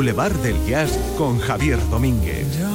Boulevard del Jazz con Javier Domínguez.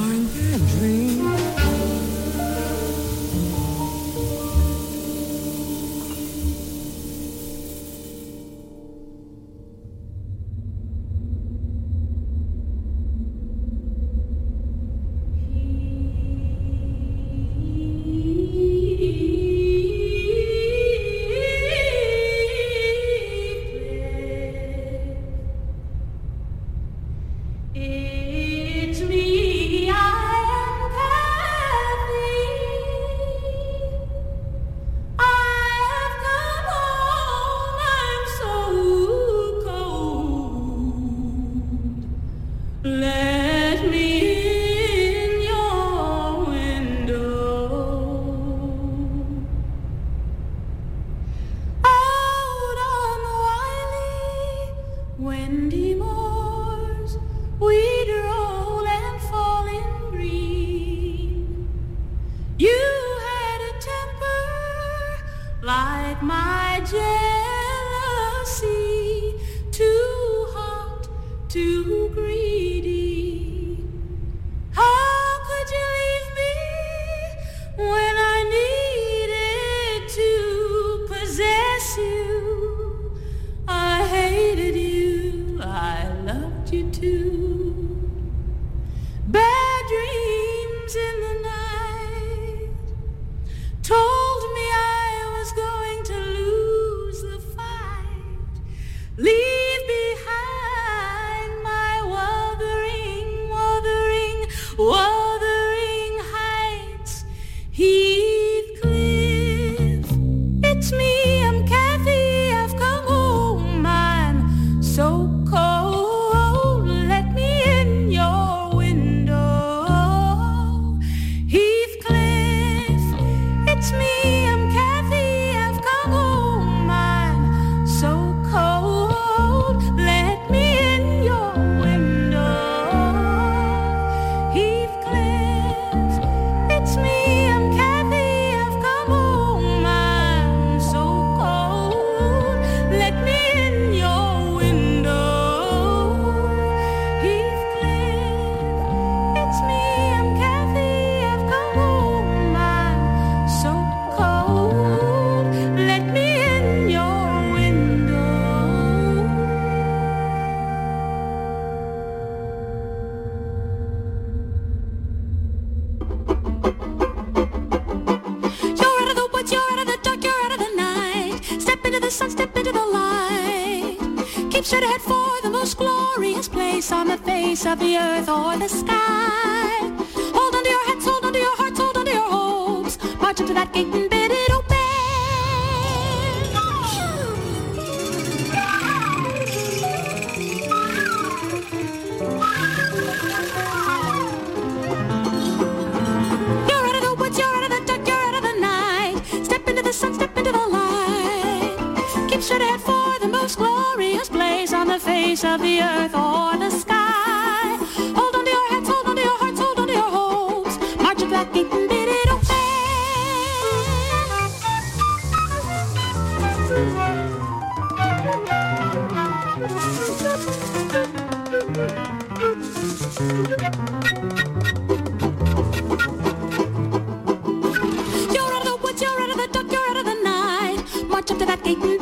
prepared for the most glorious place on the face of the earth or the sky. Hold on to your heads, hold on to your hearts, hold on to your hopes. March of black and bid it You're out of the woods, you're out of the dark, you're out of the night. March up to that gate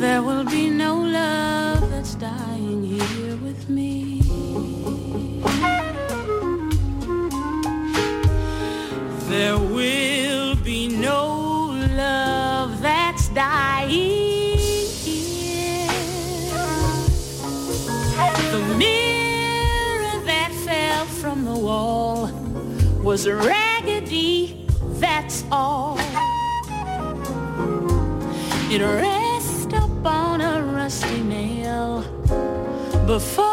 There will be no love that's dying here with me. There will be no love that's dying here. The mirror that fell from the wall was raggedy, that's all. It before.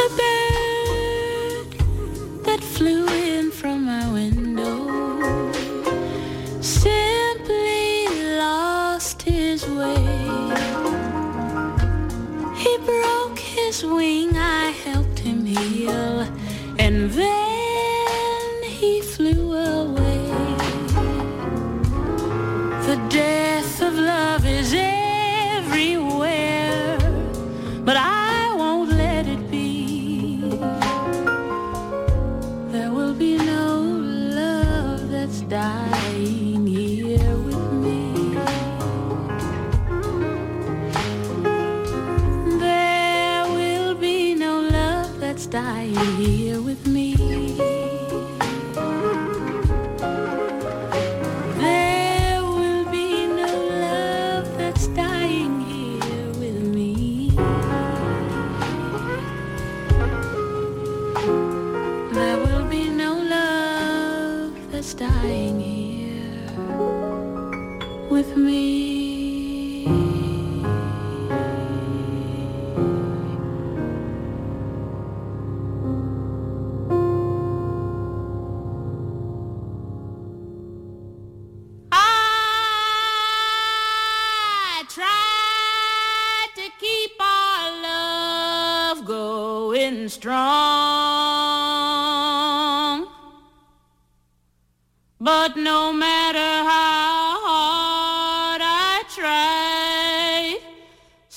The bird that flew in from my window simply lost his way. He broke his wing.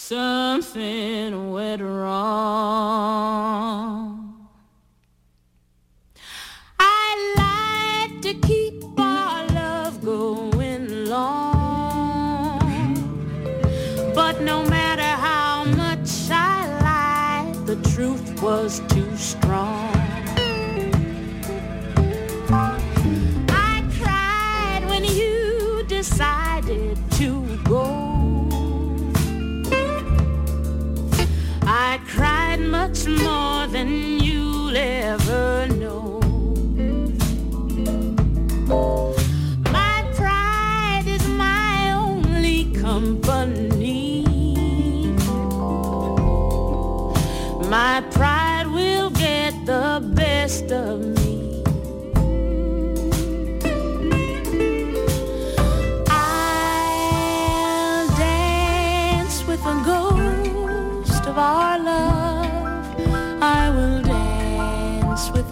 Something went wrong.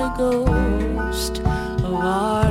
the ghost of our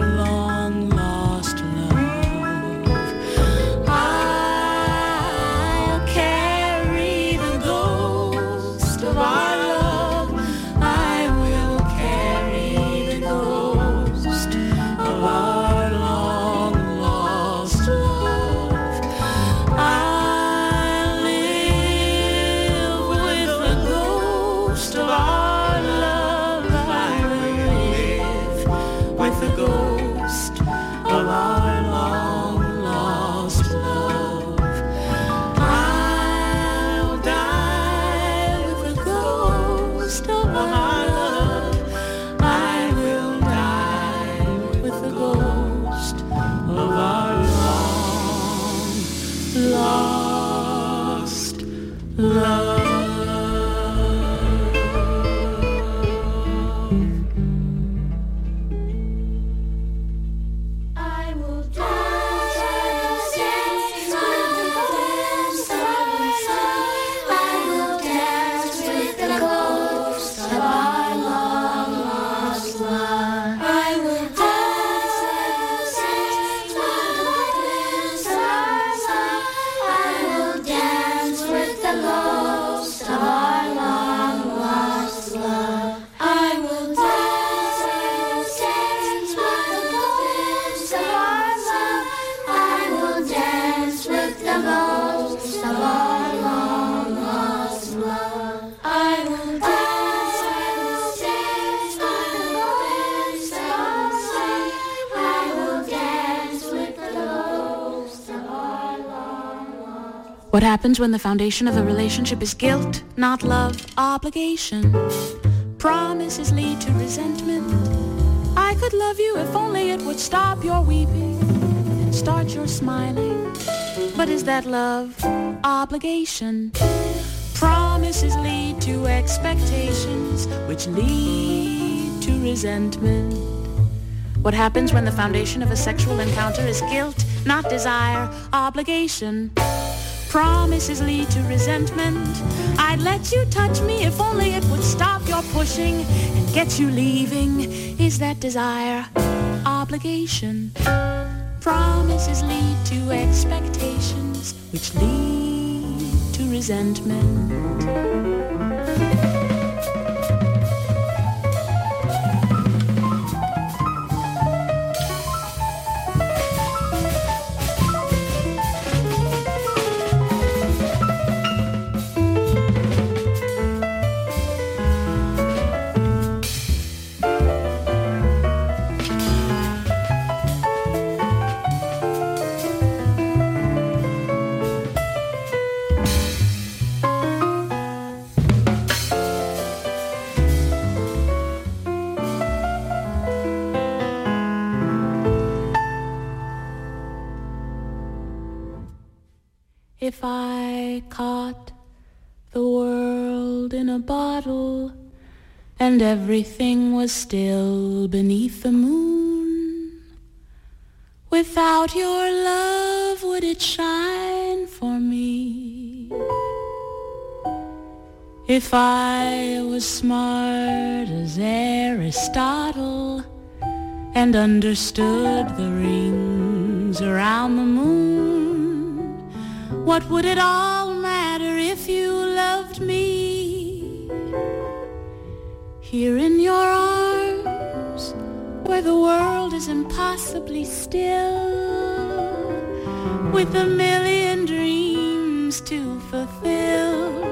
happens when the foundation of a relationship is guilt, not love, obligation. Promises lead to resentment. I could love you if only it would stop your weeping and start your smiling. But is that love? Obligation. Promises lead to expectations, which lead to resentment. What happens when the foundation of a sexual encounter is guilt, not desire, obligation? Promises lead to resentment. I'd let you touch me if only it would stop your pushing and get you leaving. Is that desire obligation? Promises lead to expectations which lead to resentment. a bottle, and everything was still beneath the moon. Without your love, would it shine for me? If I was smart as Aristotle and understood the rings around the moon, what would it all matter if you Here in your arms, where the world is impossibly still, with a million dreams to fulfill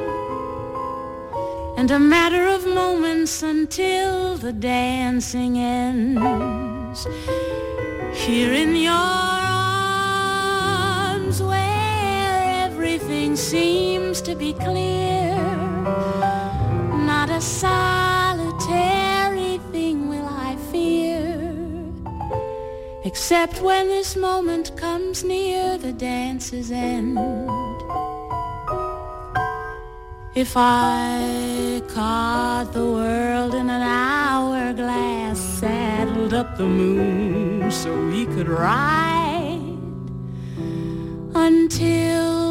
and a matter of moments until the dancing ends. Here in your arms where everything seems to be clear, not a solitary except when this moment comes near the dance's end. If I caught the world in an hourglass, saddled up the moon so we could ride until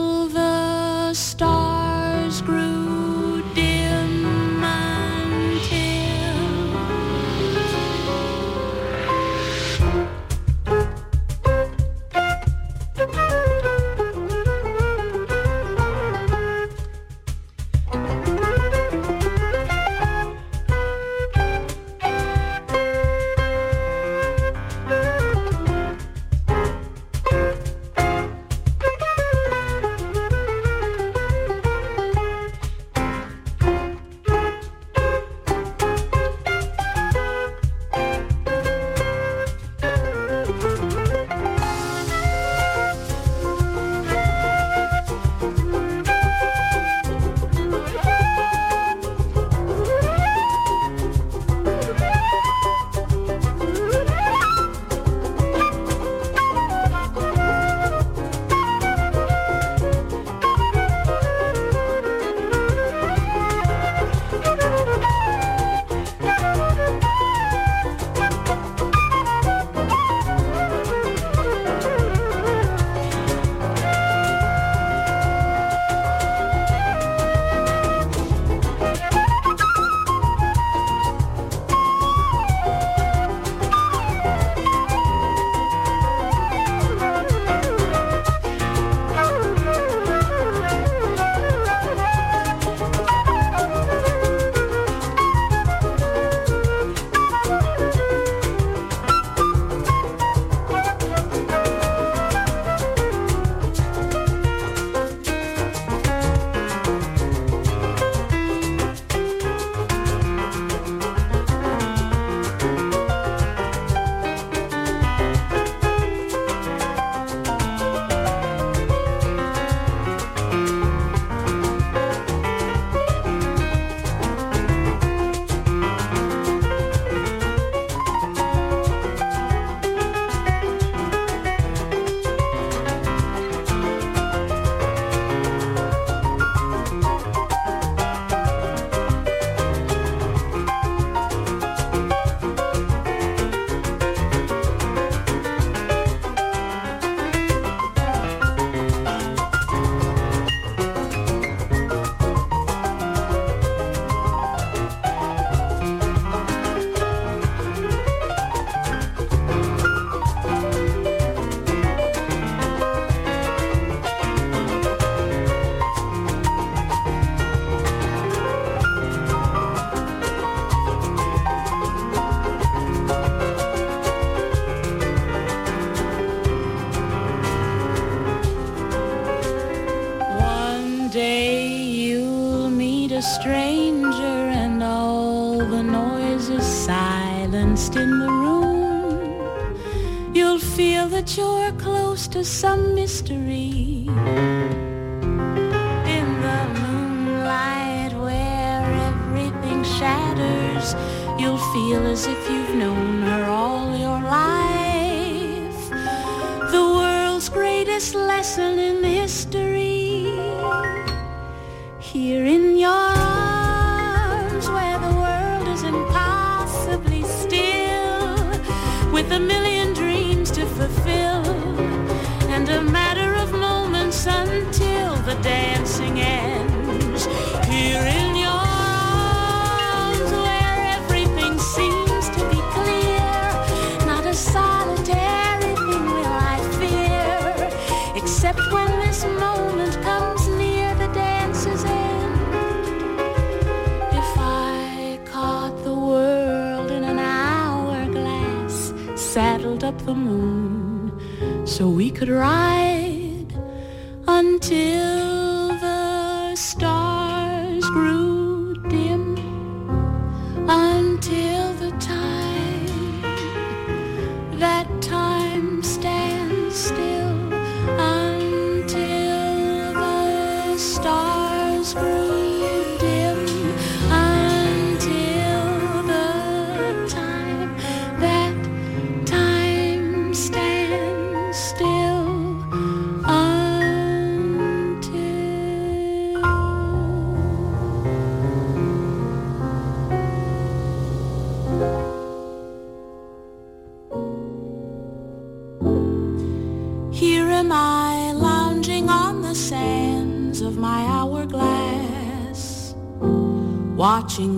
to some mystery.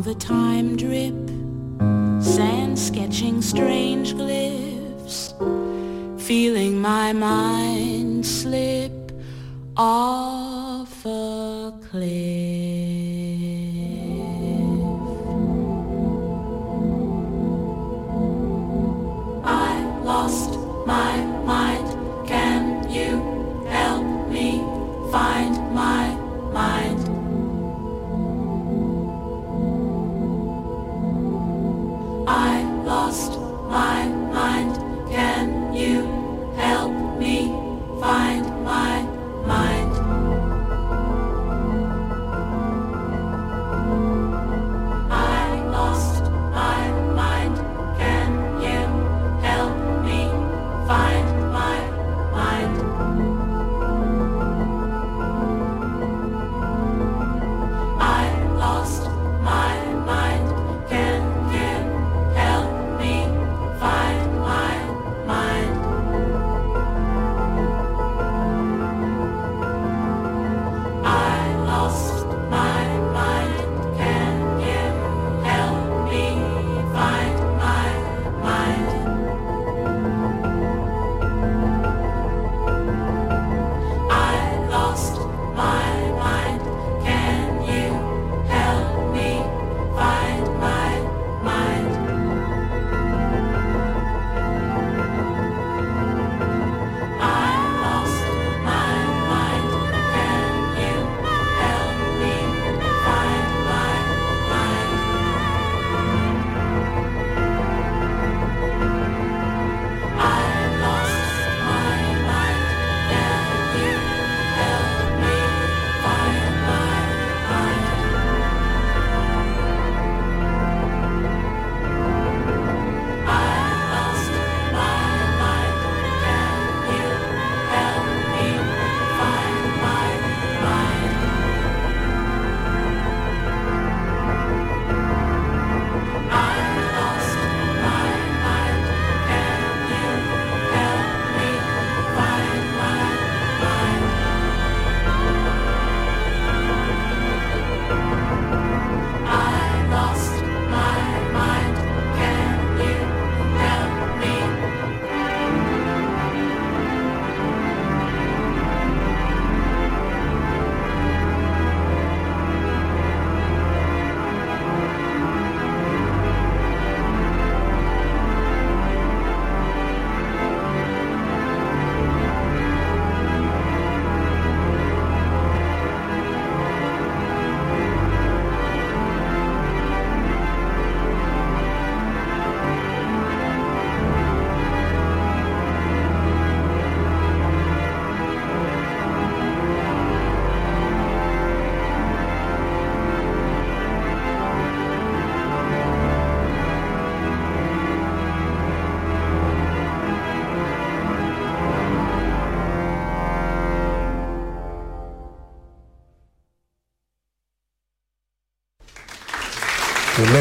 the time drip, sand sketching strange glyphs, feeling my mind.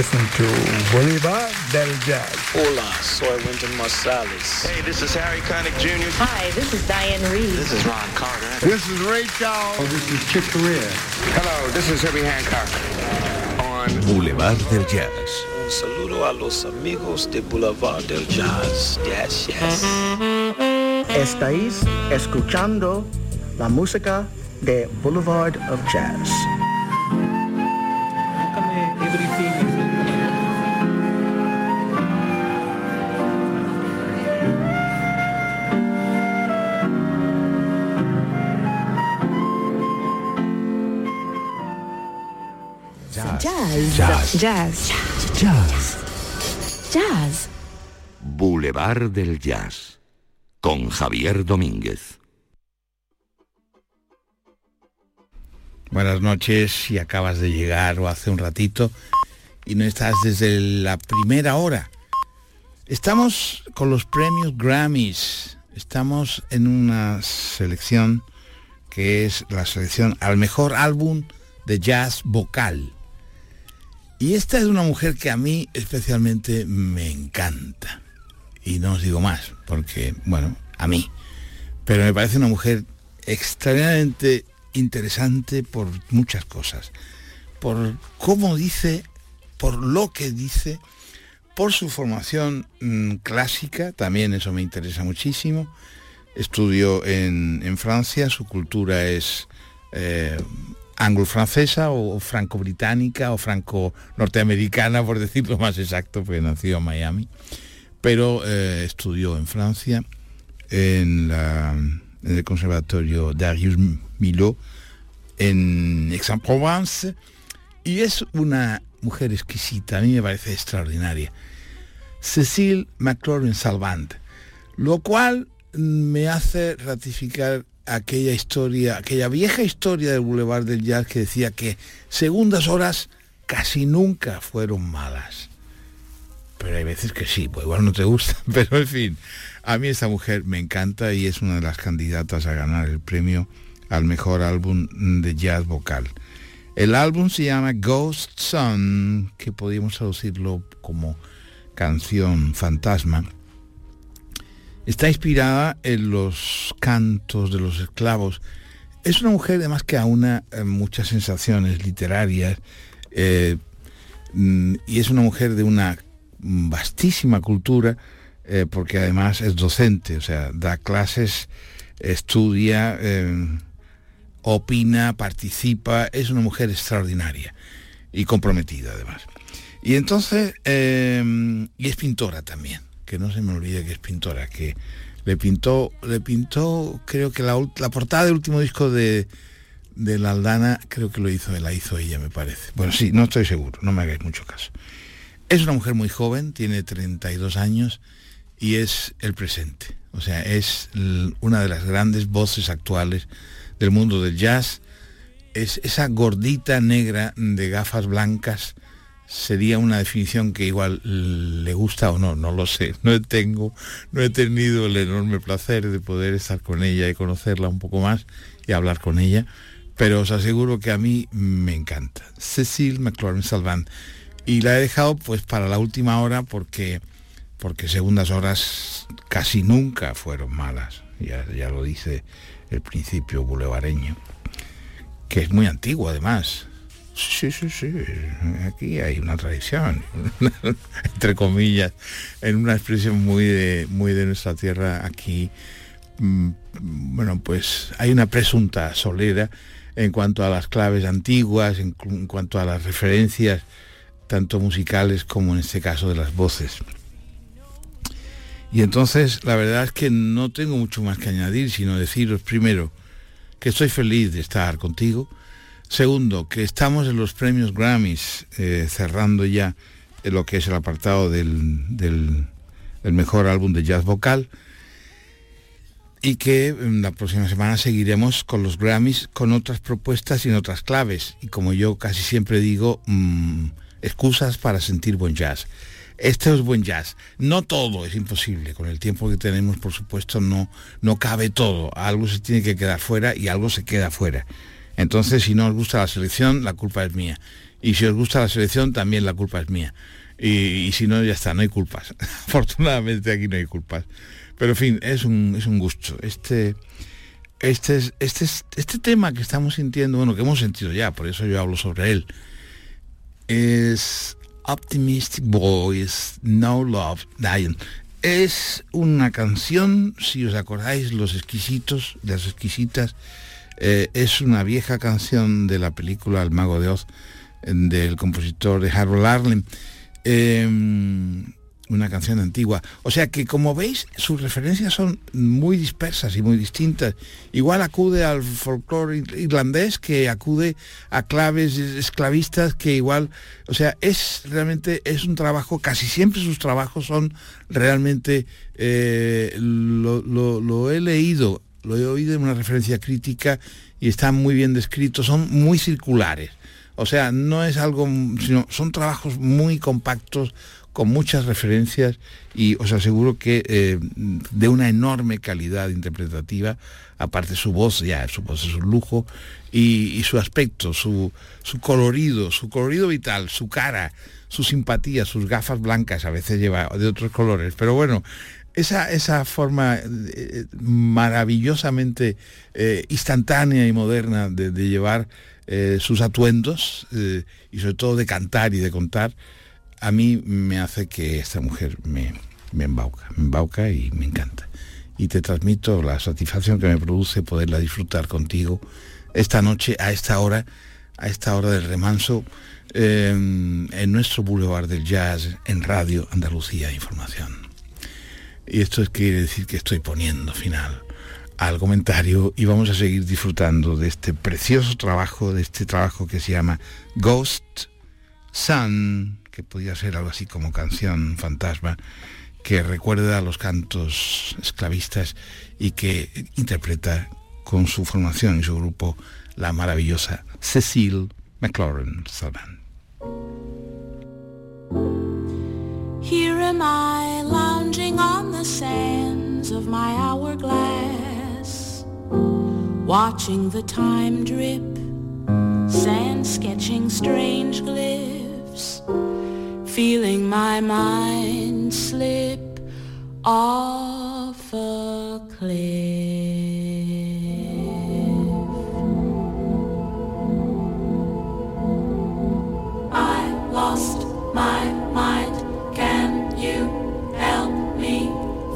listen to Boulevard del Jazz. Hola, soy Wynton Marsalis. Hey, this is Harry Connick Jr. Hi, this is Diane Reed. This is Ron Carter. This is Ray Charles. Oh, this is Chick Corea. Hello, this is Herbie Hancock. On Boulevard del Jazz. Un saludo a los amigos de Boulevard del Jazz. Yes, yes. Estáis escuchando la música de Boulevard of Jazz. Jazz. Jazz. Jazz. Boulevard del Jazz con Javier Domínguez. Buenas noches, si acabas de llegar o hace un ratito y no estás desde la primera hora. Estamos con los premios Grammys. Estamos en una selección que es la selección al mejor álbum de jazz vocal. Y esta es una mujer que a mí especialmente me encanta. Y no os digo más, porque, bueno, a mí. Pero me parece una mujer extraordinariamente interesante por muchas cosas. Por cómo dice, por lo que dice, por su formación mmm, clásica, también eso me interesa muchísimo. Estudió en, en Francia, su cultura es eh, anglo-francesa o, franco-británica o franco-norteamericana, por decirlo más exacto, porque nació en Miami, pero eh, estudió en Francia, en, el Conservatorio Darius Milhaud, en Aix-en-Provence, y es una mujer exquisita, a mí me parece extraordinaria. Cecile McLaurin Salvant, lo cual me hace ratificar aquella historia, aquella vieja historia del Boulevard del Jazz que decía que segundas horas casi nunca fueron malas. Pero hay veces que sí, pues igual no te gusta, pero en fin, a mí esta mujer me encanta y es una de las candidatas a ganar el premio al mejor álbum de jazz vocal. El álbum se llama Ghost Sun, que podríamos traducirlo como canción fantasma. Está inspirada en los cantos de los esclavos. Es una mujer además que aúna eh, muchas sensaciones literarias eh, mm, y es una mujer de una vastísima cultura eh, porque además es docente, o sea, da clases, estudia, opina, participa, es una mujer extraordinaria y comprometida además. Y entonces, y es pintora también, que no se me olvide que es pintora, que le pintó, le pintó, creo que la, la portada del último disco de, de la Aldana, creo que lo hizo, la hizo ella, me parece. Bueno, sí, no estoy seguro, no me hagáis mucho caso. Es una mujer muy joven, tiene 32 años y es el presente. O sea, es una de las grandes voces actuales del mundo del jazz. Es esa gordita negra de gafas blancas sería una definición que igual le gusta o no, no lo sé. No tengo, no he tenido el enorme placer de poder estar con ella y conocerla un poco más y hablar con ella, pero os aseguro que a mí me encanta. Cecil McLaurin Salvant. Y la he dejado pues para la última hora porque porque segundas horas casi nunca fueron malas. Ya, ya lo dice el principio bulevareño, que es muy antiguo además. Sí, sí, sí, aquí hay una tradición, entre comillas, en una expresión muy de, muy de nuestra tierra aquí. Bueno, pues hay una presunta solera en cuanto a las claves antiguas, en, en cuanto a las referencias, tanto musicales como en este caso de las voces. Y entonces la verdad es que no tengo mucho más que añadir, sino deciros primero que estoy feliz de estar contigo. Segundo, que estamos en los premios Grammys, eh, cerrando ya lo que es el apartado del, del, mejor álbum de jazz vocal. Y que la próxima semana seguiremos con los Grammys con otras propuestas y en otras claves. Y como yo casi siempre digo, mmm, excusas para sentir buen jazz. Este es buen jazz. No todo es imposible. Con el tiempo que tenemos, por supuesto, no, no cabe todo. Algo se tiene que quedar fuera y algo se queda fuera. Entonces, si no os gusta la selección, la culpa es mía. Y si os gusta la selección, también la culpa es mía. Y, si no, ya está, no hay culpas. Afortunadamente aquí no hay culpas. Pero en fin, es un, es un gusto. Este, este, es, este, es, este tema que estamos sintiendo, bueno, que hemos sentido ya, por eso yo hablo sobre él, es Optimistic Boys, No Love Dying. Es una canción, si os acordáis, Los Exquisitos, Las Exquisitas, eh, es una vieja canción de la película El Mago de Oz, del compositor Harold Arlen. Eh, una canción antigua. O sea que como veis, sus referencias son muy dispersas y muy distintas. Igual acude al folclore irlandés que acude a claves esclavistas que igual, o sea, es realmente, es un trabajo, casi siempre sus trabajos son realmente, eh, lo, lo he leído, lo he oído en una referencia crítica y están muy bien descritos, son muy circulares. O sea, no es algo, sino son trabajos muy compactos, con muchas referencias y os aseguro que eh, de una enorme calidad interpretativa, aparte su voz, ya su voz es un lujo, y, su aspecto, su, colorido, su colorido vital, su cara, su simpatía, sus gafas blancas, a veces lleva de otros colores, pero bueno, esa, esa forma eh, maravillosamente eh, instantánea y moderna de, llevar sus atuendos y sobre todo de cantar y de contar, a mí me hace que esta mujer me, me embauca, me embauca y me encanta. Y te transmito la satisfacción que me produce poderla disfrutar contigo esta noche, a esta hora, a esta hora del remanso, em, en nuestro Boulevard del Jazz, en Radio Andalucía Información. Y esto quiere decir que estoy poniendo final al comentario y vamos a seguir disfrutando de este precioso trabajo, de este trabajo que se llama Ghost Sun que podía ser algo así como canción fantasma, que recuerda a los cantos esclavistas y que interpreta con su formación y su grupo la maravillosa Cecile McLaurin Salvan. Here am I the sands of my hourglass, watching the time drip, sand sketching strange glyphs. feeling my mind slip off a cliff.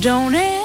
Don't ever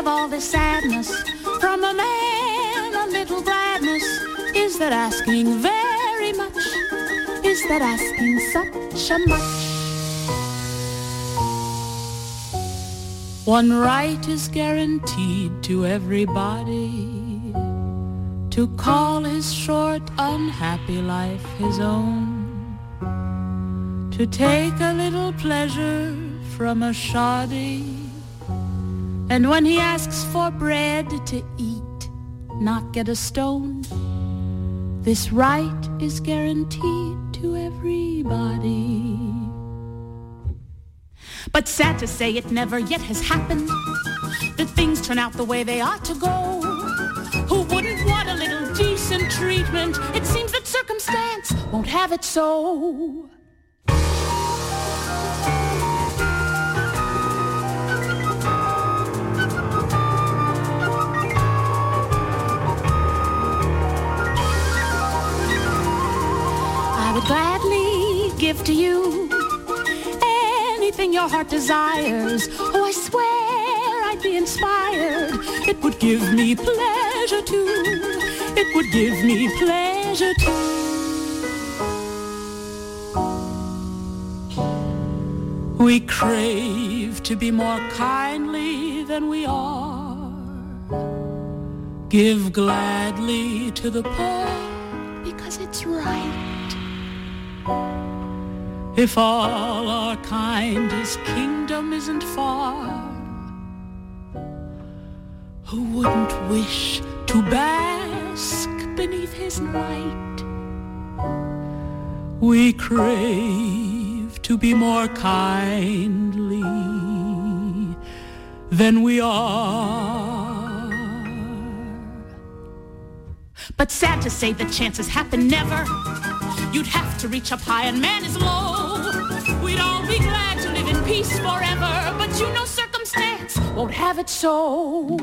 of all this sadness, from a man a little gladness. Is that asking very much? Is that asking such a much? One right is guaranteed to everybody to call his short, unhappy life his own. To take a little pleasure from a shoddy. And when he asks for bread to eat, not get a stone. This right is guaranteed to everybody. But sad to say it never yet has happened that things turn out the way they ought to go. Who wouldn't want a little decent treatment? It seems that circumstance won't have it so. Give to you anything your heart desires. Oh, I swear I'd be inspired. It would give me pleasure too. It would give me pleasure too. We crave to be more kindly than we are. Give gladly to the poor because it's right. If all our kind his kingdom isn't far, who wouldn't wish to bask beneath his light? We crave to be more kindly than we are. But sad to say the chances happen never. You'd have to reach up high and man is low. We'd all be glad to live in peace forever, but you know circumstance won't have it so.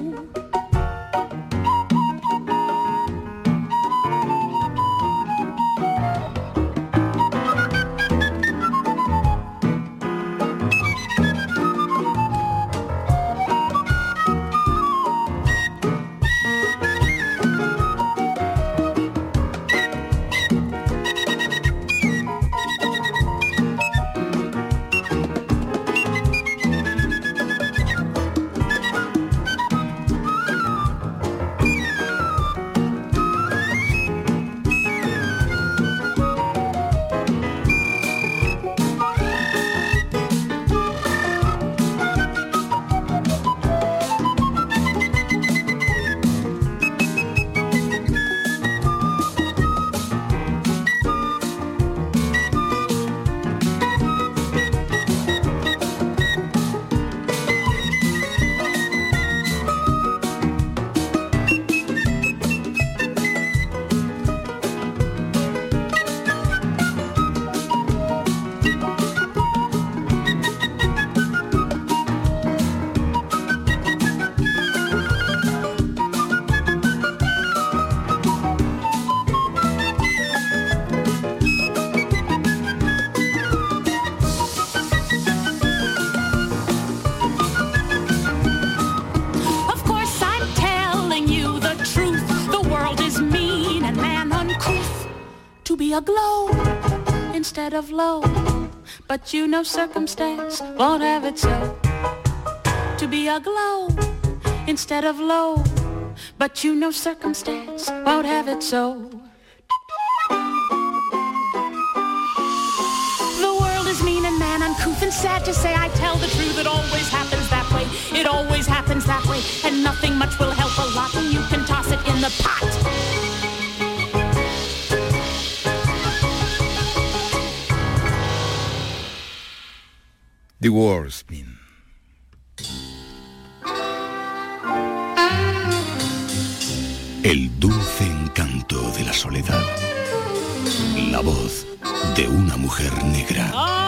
Aglow instead of low. But you know circumstance won't have it so. To be aglow instead of low. But you know circumstance won't have it so. The world is mean and man uncouth and sad to say I tell the truth. It always happens that way. It always happens that way. And nothing much will help a lot when you can toss it in the pot. The. El dulce encanto de la soledad. La voz de una mujer negra.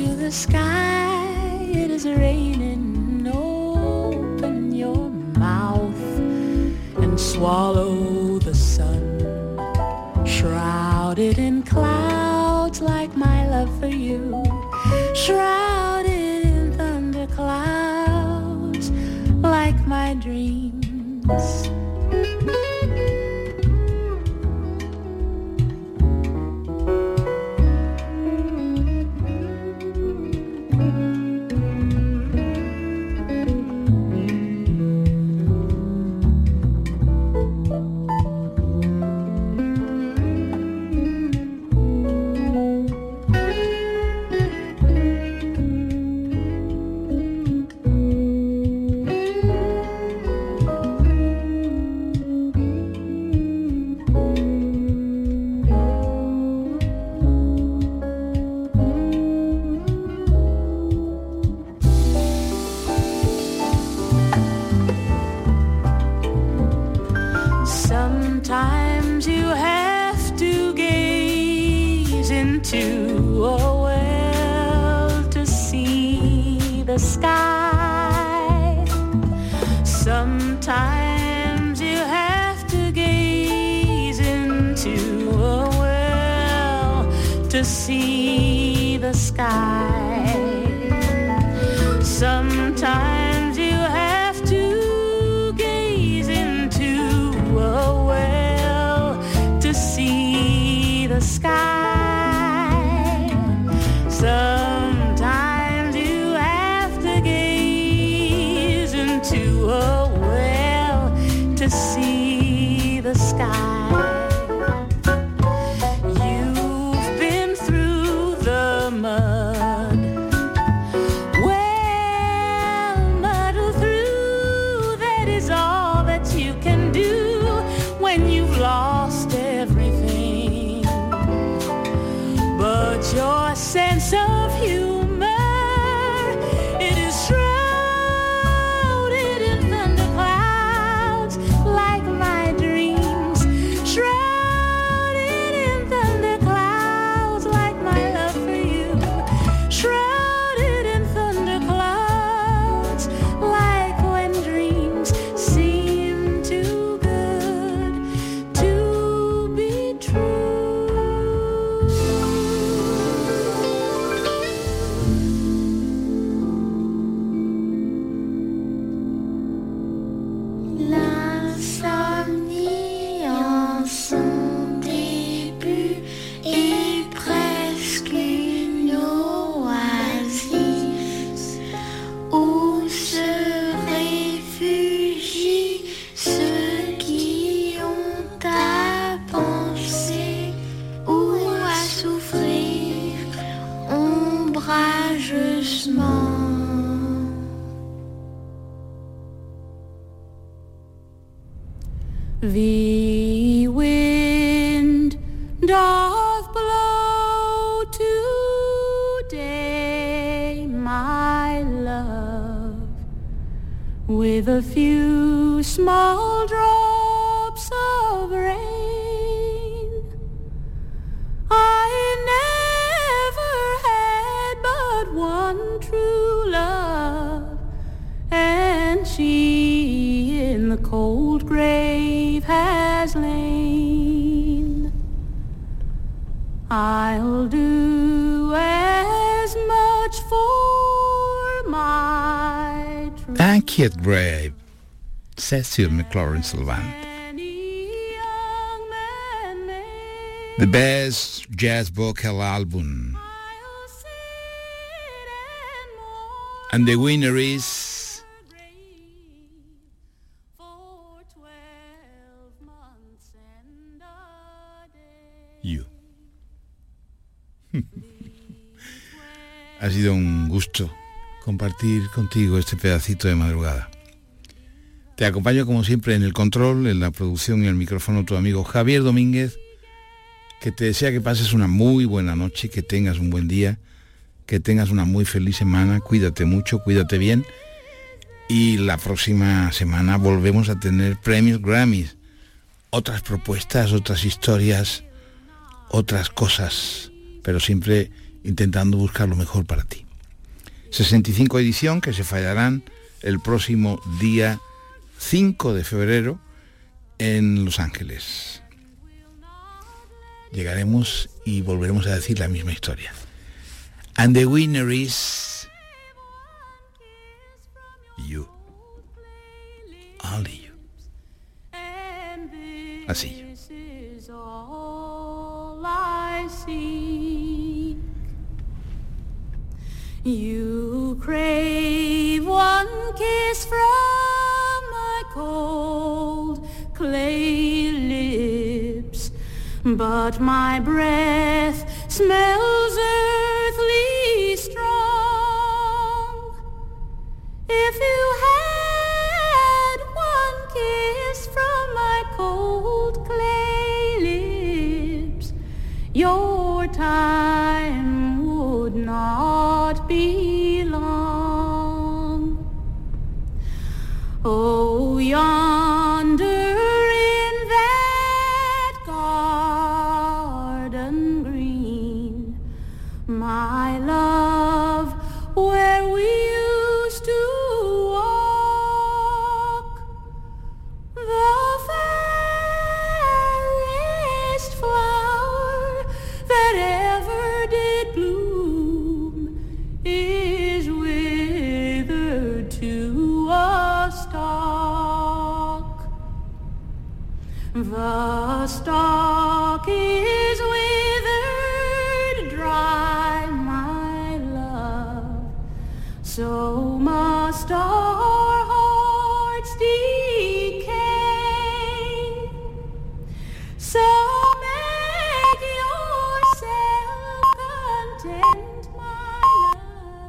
to the sky. It is raining. Open your mouth and swallow the sun. Shrouded in clouds like my love for you. Shrouded in thunderclouds like my dreams. With a few small drops of rain. True Unquiet Grave, Cecile McLorin may. The best jazz vocal album. And the winner is you. ha sido un gusto compartir contigo este pedacito de madrugada. Te acompaño como siempre en el control, en la producción y el micrófono tu amigo Javier Domínguez, que te desea que pases una muy buena noche, que tengas un buen día, que tengas una muy feliz semana, cuídate mucho, cuídate bien. Y la próxima semana volvemos a tener premios Grammys, otras propuestas, otras historias, otras cosas, pero siempre intentando buscar lo mejor para ti. 65 edición que se fallarán el próximo día 5 de febrero en Los Ángeles. Llegaremos y volveremos a decir la misma historia. And the winner is you. Only you. Así. You crave one kiss from my cold clay lips, but my breath smells earthly strong. If you